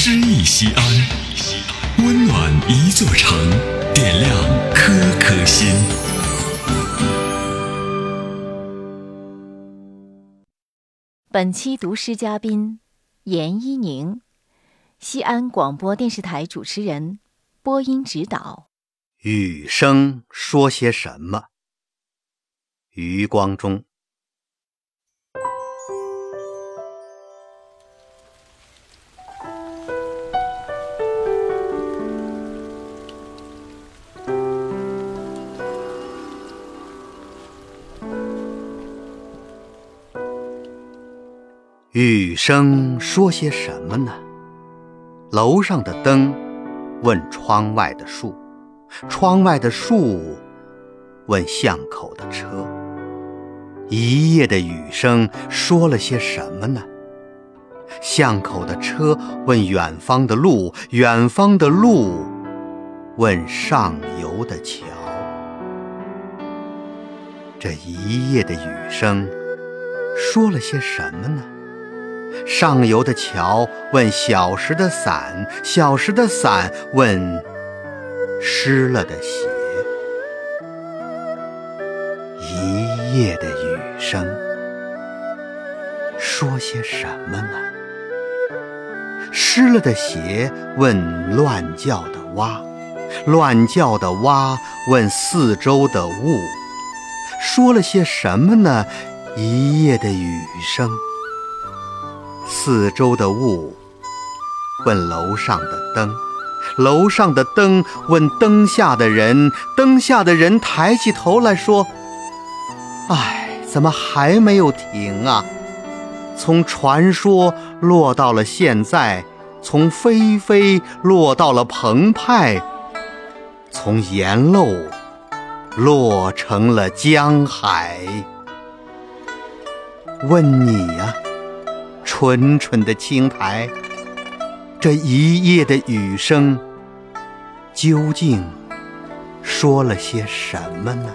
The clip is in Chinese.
诗意西安，温暖一座城，点亮颗颗心。本期读诗嘉宾严一宁，西安广播电视台主持人，播音指导。雨声说些什么？余光中。雨声说些什么呢？楼上的灯问窗外的树，窗外的树问巷口的车。一夜的雨声说了些什么呢？巷口的车问远方的路，远方的路问上游的桥。这一夜的雨声说了些什么呢？上游的桥问小时的伞，小时的伞问湿了的鞋。一夜的雨声说些什么呢？湿了的鞋问乱叫的蛙，乱叫的蛙问四周的雾，说了些什么呢？一夜的雨声。四周的雾问楼上的灯，楼上的灯问灯下的人，灯下的人抬起头来说：“唉，怎么还没有停啊？从传说落到了现在，从飞飞落到了澎湃，从沿漏落成了江海。问你呀。”蠢蠢的青苔，这一夜的雨声，究竟说了些什么呢？